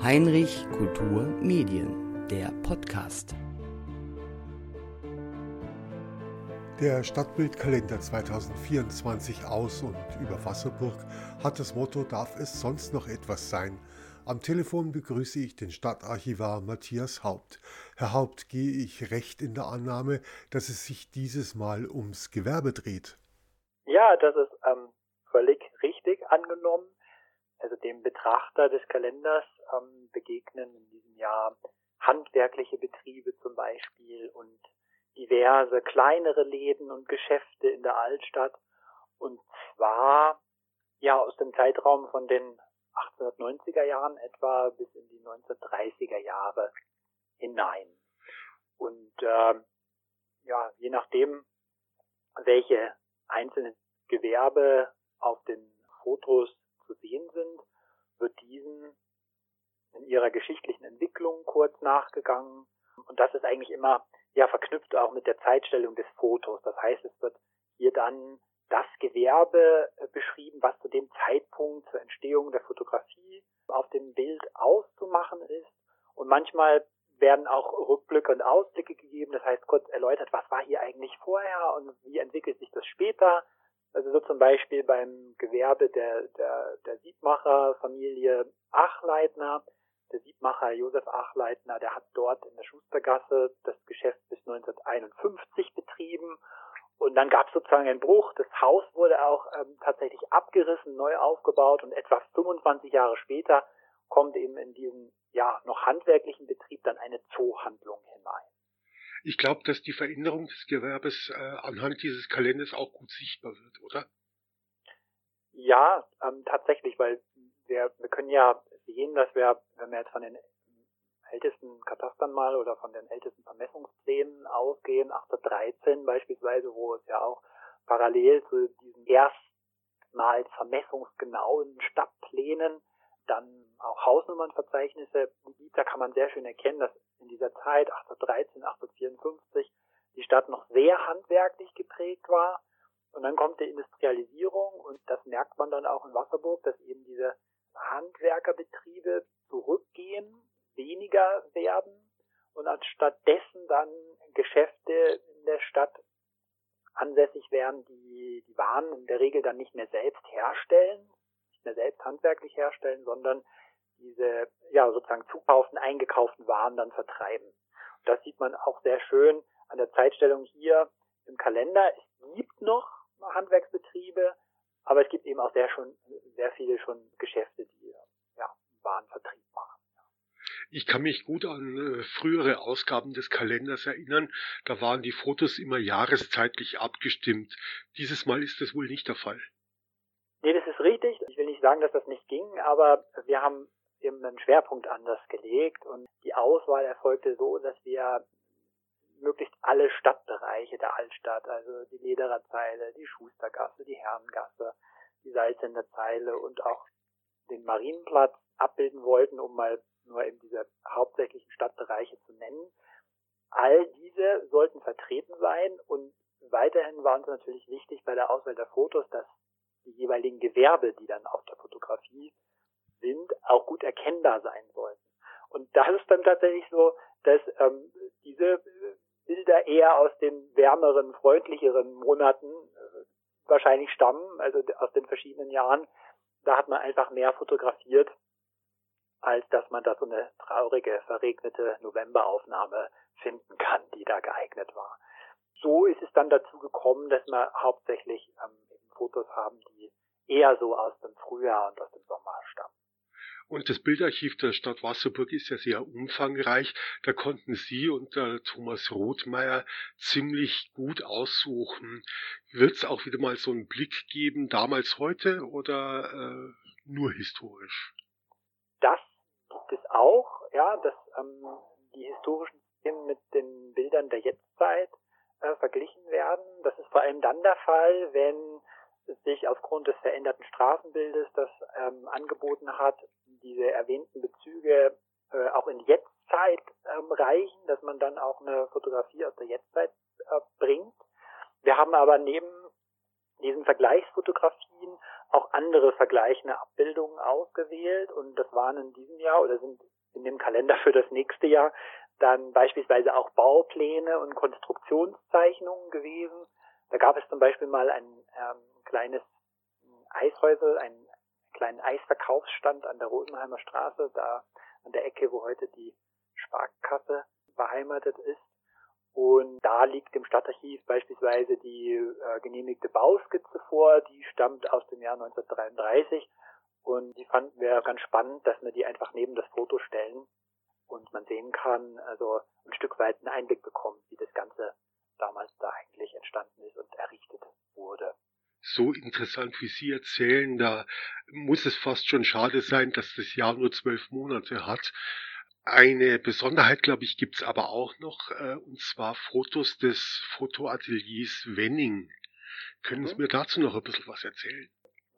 Heinrich Kultur Medien, der Podcast. Der Stadtbildkalender 2024 aus und über Wasserburg hat das Motto Darf es sonst noch etwas sein? Am Telefon begrüße ich den Stadtarchivar Matthias Haupt. Herr Haupt, gehe ich recht in der Annahme, dass es sich dieses Mal ums Gewerbe dreht? Ja, das ist ähm, völlig richtig angenommen also dem Betrachter des Kalenders ähm, begegnen in diesem Jahr handwerkliche Betriebe zum Beispiel und diverse kleinere Läden und Geschäfte in der Altstadt und zwar ja aus dem Zeitraum von den 1890er Jahren etwa bis in die 1930er Jahre hinein. Und äh, ja, je nachdem, welche einzelnen Gewerbe auf den Fotos zu sehen sind, wird diesen in ihrer geschichtlichen Entwicklung kurz nachgegangen. Und das ist eigentlich immer ja verknüpft auch mit der Zeitstellung des Fotos. Das heißt, es wird hier dann das Gewerbe äh, beschrieben, was zu dem Zeitpunkt zur Entstehung der Fotografie auf dem Bild auszumachen ist. Und manchmal werden auch Rückblicke und Ausblicke gegeben. Das heißt, kurz erläutert, was war hier eigentlich vorher und wie entwickelt sich das später. Also so zum Beispiel beim Gewerbe der, der, der Siebmacher-Familie Achleitner. Der Siebmacher Josef Achleitner, der hat dort in der Schustergasse das Geschäft bis 1951 betrieben. Und dann gab es sozusagen einen Bruch. Das Haus wurde auch ähm, tatsächlich abgerissen, neu aufgebaut und etwa 25 Jahre später kommt eben in diesen ja noch handwerklichen Betrieb dann eine Zoohandlung hinein. Ich glaube, dass die Veränderung des Gewerbes äh, anhand dieses Kalenders auch gut sichtbar wird, oder? Ja, ähm, tatsächlich, weil wir, wir können ja sehen, dass wir, wenn wir jetzt von den ältesten Katastern mal oder von den ältesten Vermessungsplänen ausgehen, 1813 beispielsweise, wo es ja auch parallel zu diesen erstmals vermessungsgenauen Stadtplänen dann auch Hausnummernverzeichnisse gibt, da kann man sehr schön erkennen, dass in dieser Zeit 1813, 1854 die Stadt noch sehr handwerklich geprägt war. Und dann kommt die Industrialisierung und das merkt man dann auch in Wasserburg, dass eben diese Handwerkerbetriebe werden und anstattdessen dann Geschäfte in der Stadt ansässig werden, die die Waren in der Regel dann nicht mehr selbst herstellen, nicht mehr selbst handwerklich herstellen, sondern diese ja sozusagen zukauften, eingekauften Waren dann vertreiben. Und das sieht man auch sehr schön an der Zeitstellung hier im Kalender. Es gibt noch Handwerksbetriebe, aber es gibt eben auch sehr schon sehr viele schon Geschäfte, die ja Warenvertrieb machen. Ich kann mich gut an äh, frühere Ausgaben des Kalenders erinnern. Da waren die Fotos immer jahreszeitlich abgestimmt. Dieses Mal ist das wohl nicht der Fall. Nee, das ist richtig. Ich will nicht sagen, dass das nicht ging, aber wir haben eben einen Schwerpunkt anders gelegt und die Auswahl erfolgte so, dass wir möglichst alle Stadtbereiche der Altstadt, also die Lederer Zeile, die Schustergasse, die Herrengasse, die Salzender Zeile und auch den Marienplatz abbilden wollten, um mal nur eben diese hauptsächlichen Stadtbereiche zu nennen. All diese sollten vertreten sein und weiterhin war uns natürlich wichtig bei der Auswahl der Fotos, dass die jeweiligen Gewerbe, die dann auf der Fotografie sind, auch gut erkennbar sein sollten. Und das ist dann tatsächlich so, dass ähm, diese Bilder eher aus den wärmeren, freundlicheren Monaten äh, wahrscheinlich stammen, also aus den verschiedenen Jahren. Da hat man einfach mehr fotografiert, als dass man da so eine traurige, verregnete Novemberaufnahme finden kann, die da geeignet war. So ist es dann dazu gekommen, dass wir hauptsächlich ähm, Fotos haben, die eher so aus dem Frühjahr und aus dem. Und das Bildarchiv der Stadt Wasserburg ist ja sehr umfangreich. Da konnten Sie und der Thomas Rothmeier ziemlich gut aussuchen. Wird es auch wieder mal so einen Blick geben, damals heute oder äh, nur historisch? Das gibt es auch, ja, dass ähm, die historischen Themen mit den Bildern der Jetztzeit äh, verglichen werden. Das ist vor allem dann der Fall, wenn sich aufgrund des veränderten Straßenbildes, das ähm, angeboten hat, diese erwähnten Bezüge äh, auch in Jetztzeit ähm, reichen, dass man dann auch eine Fotografie aus der Jetztzeit äh, bringt. Wir haben aber neben diesen Vergleichsfotografien auch andere vergleichende Abbildungen ausgewählt und das waren in diesem Jahr oder sind in dem Kalender für das nächste Jahr dann beispielsweise auch Baupläne und Konstruktionszeichnungen gewesen. Da gab es zum Beispiel mal ein ähm, kleines Eishäusel, einen kleinen Eisverkaufsstand an der Rosenheimer Straße, da an der Ecke, wo heute die Sparkasse beheimatet ist. Und da liegt im Stadtarchiv beispielsweise die äh, genehmigte Bauskizze vor, die stammt aus dem Jahr 1933 und die fanden wir ganz spannend, dass wir die einfach neben das Foto stellen und man sehen kann, also ein Stück weit einen Einblick bekommt, wie das Ganze damals da eigentlich entstanden ist und errichtet wurde. So interessant, wie Sie erzählen, da muss es fast schon schade sein, dass das Jahr nur zwölf Monate hat. Eine Besonderheit, glaube ich, gibt's aber auch noch, äh, und zwar Fotos des Fotoateliers Wenning. Können Sie mhm. mir dazu noch ein bisschen was erzählen?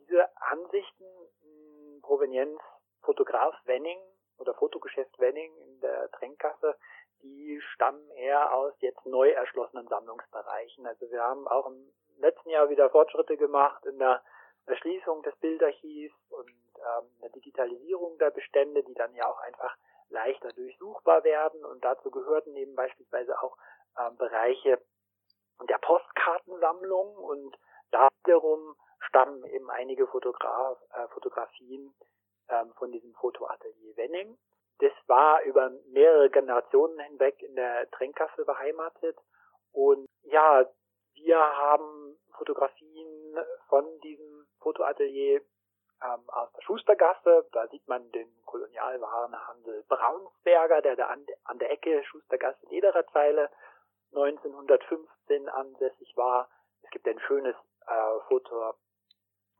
Diese Ansichten, hm, Provenienz Fotograf Wenning oder Fotogeschäft Wenning in der Tränkasse, die stammen eher aus jetzt neu erschlossenen Sammlungsbereichen. Also wir haben auch im letzten Jahr wieder Fortschritte gemacht in der Erschließung des Bildarchivs und ähm, der Digitalisierung der Bestände, die dann ja auch einfach leichter durchsuchbar werden. Und dazu gehörten eben beispielsweise auch ähm, Bereiche der Postkartensammlung und da wiederum stammen eben einige Fotograf, äh, Fotografien ähm, von diesem Fotoatelier Wenning. Das war über mehrere Generationen hinweg in der Tränkasse beheimatet und ja, wir haben Fotografien von diesem Fotoatelier ähm, aus der Schustergasse. Da sieht man den Kolonialwarenhandel Braunsberger, der da an, an der Ecke Schustergasse Ledererzeile 1915 ansässig war. Es gibt ein schönes äh, Foto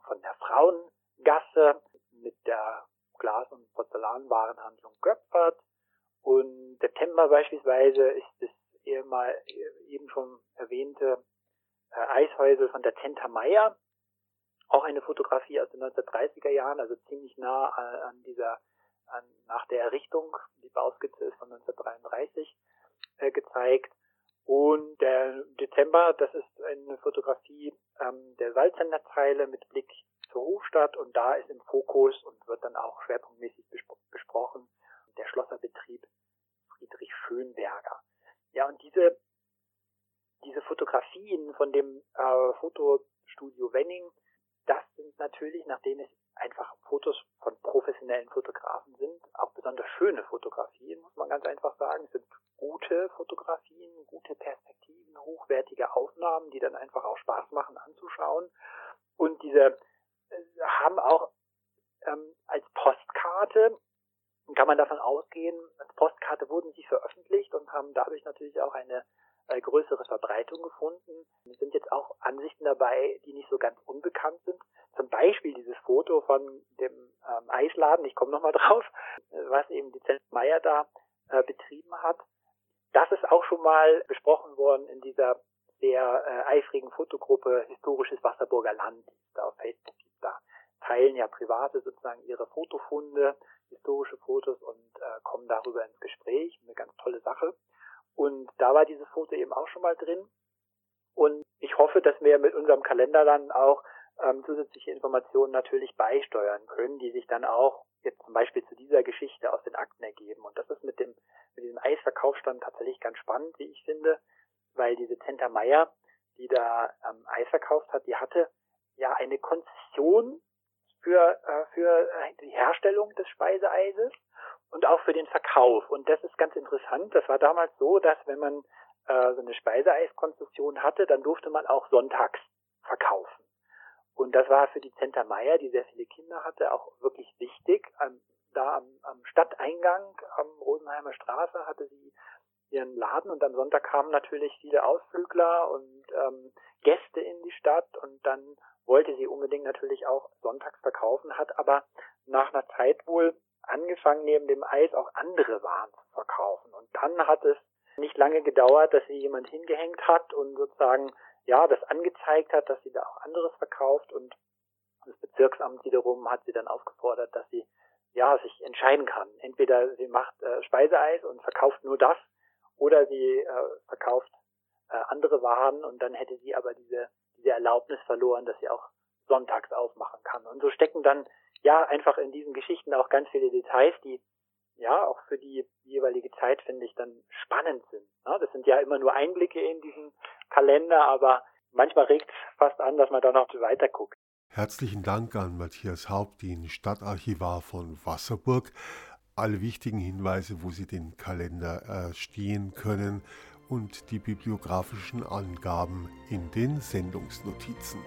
von der Frauengasse mit der Glas- und Porzellanwarenhandlung Göpfert. Und September beispielsweise ist das ehemal, eben schon erwähnte äh, Eishäusel von der Tenta Meyer auch eine Fotografie aus den 1930er Jahren, also ziemlich nah äh, an dieser, an, nach der Errichtung, die Bauskizze ist von 1933 äh, gezeigt. Und der Dezember, das ist eine Fotografie ähm, der Salzsenderzeile mit Blick zur Hofstadt und da ist im Fokus und wird dann auch schwerpunktmäßig bespro besprochen der Schlosserbetrieb Friedrich Schönberger. Ja, und diese, diese Fotografien von dem äh, Fotostudio Wenning, das sind natürlich, nachdem es einfach Fotos von professionellen Fotografen sind, auch besonders schöne Fotografien, muss man ganz einfach sagen. Es sind gute Fotografien, gute Perspektiven, hochwertige Aufnahmen, die dann einfach auch Spaß machen anzuschauen. Und diese haben auch ähm, als Postkarte, kann man davon ausgehen, als Postkarte wurden sie veröffentlicht und haben dadurch natürlich auch eine äh, größere Verbreitung gefunden. Es sind jetzt auch Ansichten dabei, die nicht so ganz unbekannt sind. Zum Beispiel dieses Foto von dem ähm, Eisladen, ich komme nochmal drauf, was eben die Zelt Meier da äh, betrieben hat. Das ist auch schon mal besprochen worden in dieser sehr äh, eifrigen Fotogruppe Historisches Wasserburger Land, die es da auf Facebook gibt. Da teilen ja Private sozusagen ihre Fotofunde, historische Fotos und äh, kommen darüber ins Gespräch. Eine ganz tolle Sache. Und da war dieses Foto eben auch schon mal drin. Und ich hoffe, dass wir mit unserem Kalender dann auch ähm, zusätzliche Informationen natürlich beisteuern können, die sich dann auch jetzt zum Beispiel zu dieser Geschichte aus den Akten ergeben. Und das ist mit dem mit diesem Eisverkaufsstand tatsächlich ganz spannend, wie ich finde, weil diese Tenta Meyer, die da ähm, Eis verkauft hat, die hatte ja eine Konzession für äh, für äh, die Herstellung des Speiseeises und auch für den Verkauf. Und das ist ganz interessant. Das war damals so, dass wenn man äh, so eine Speiseeiskonzession hatte, dann durfte man auch sonntags verkaufen. Und das war für die Zenta Meier, die sehr viele Kinder hatte, auch wirklich wichtig. Ähm, da am, am Stadteingang am Rosenheimer Straße hatte sie ihren Laden und am Sonntag kamen natürlich viele Ausflügler und ähm, Gäste in die Stadt und dann wollte sie unbedingt natürlich auch sonntags verkaufen, hat aber nach einer Zeit wohl angefangen, neben dem Eis auch andere Waren zu verkaufen. Und dann hat es nicht lange gedauert, dass sie jemand hingehängt hat und sozusagen, ja, das angezeigt hat, dass sie da auch anderes verkauft und das Bezirksamt wiederum hat sie dann aufgefordert, dass sie ja sich entscheiden kann. Entweder sie macht äh, Speiseeis und verkauft nur das, oder sie äh, verkauft äh, andere Waren und dann hätte sie aber diese diese Erlaubnis verloren, dass sie auch sonntags aufmachen kann. Und so stecken dann ja einfach in diesen Geschichten auch ganz viele Details, die ja auch für die jeweilige Zeit finde ich dann spannend sind. Ja, das sind ja immer nur Einblicke in diesen Kalender, aber manchmal regt es fast an, dass man da noch weiter guckt. Herzlichen Dank an Matthias Haupt, den Stadtarchivar von Wasserburg. Alle wichtigen Hinweise, wo Sie den Kalender erstehen können und die bibliografischen Angaben in den Sendungsnotizen.